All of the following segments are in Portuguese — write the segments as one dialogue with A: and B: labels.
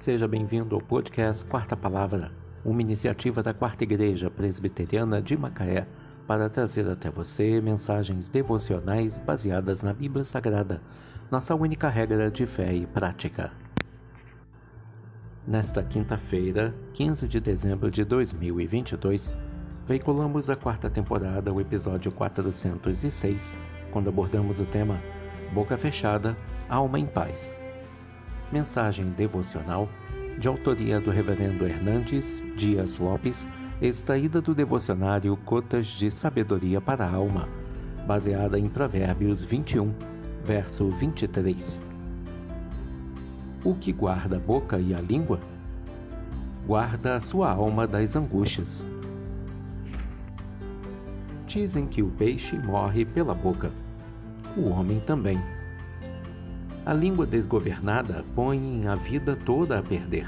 A: Seja bem-vindo ao podcast Quarta Palavra, uma iniciativa da Quarta Igreja Presbiteriana de Macaé para trazer até você mensagens devocionais baseadas na Bíblia Sagrada, nossa única regra de fé e prática. Nesta quinta-feira, 15 de dezembro de 2022, veiculamos da quarta temporada o episódio 406, quando abordamos o tema Boca Fechada, Alma em Paz mensagem devocional de autoria do Reverendo Hernandes Dias Lopes, extraída do devocionário Cotas de Sabedoria para a Alma, baseada em Provérbios 21, verso 23. O que guarda a boca e a língua? Guarda a sua alma das angústias. Dizem que o peixe morre pela boca, o homem também. A língua desgovernada põe a vida toda a perder.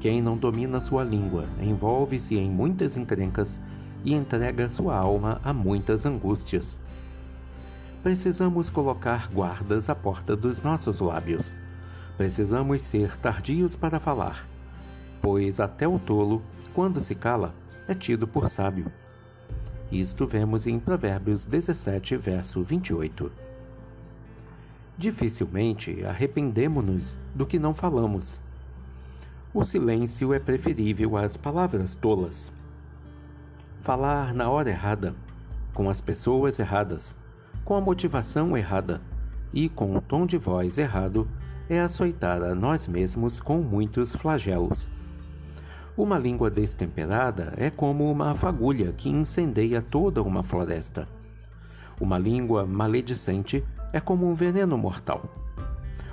A: Quem não domina sua língua envolve-se em muitas encrencas e entrega sua alma a muitas angústias. Precisamos colocar guardas à porta dos nossos lábios. Precisamos ser tardios para falar, pois até o tolo, quando se cala, é tido por sábio. Isto vemos em Provérbios 17, verso 28. Dificilmente arrependemo-nos do que não falamos. O silêncio é preferível às palavras tolas. Falar na hora errada, com as pessoas erradas, com a motivação errada e com o tom de voz errado é açoitar a nós mesmos com muitos flagelos. Uma língua destemperada é como uma fagulha que incendeia toda uma floresta. Uma língua maledicente é como um veneno mortal.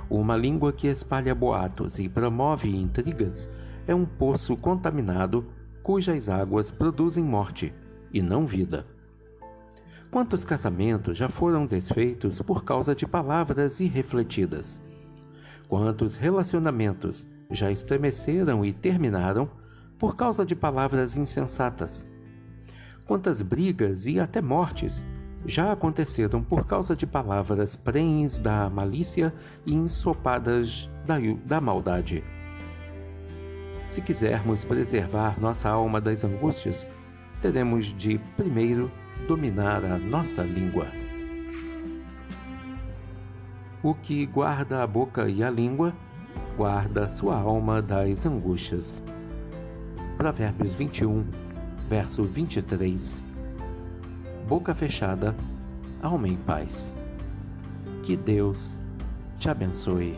A: Uma língua que espalha boatos e promove intrigas é um poço contaminado cujas águas produzem morte e não vida. Quantos casamentos já foram desfeitos por causa de palavras irrefletidas? Quantos relacionamentos já estremeceram e terminaram por causa de palavras insensatas? Quantas brigas e até mortes já aconteceram por causa de palavras prenhes da malícia e ensopadas da, da maldade. Se quisermos preservar nossa alma das angústias, teremos de, primeiro, dominar a nossa língua. O que guarda a boca e a língua, guarda sua alma das angústias. Provérbios 21, verso 23 boca fechada, alma em paz. Que Deus te abençoe.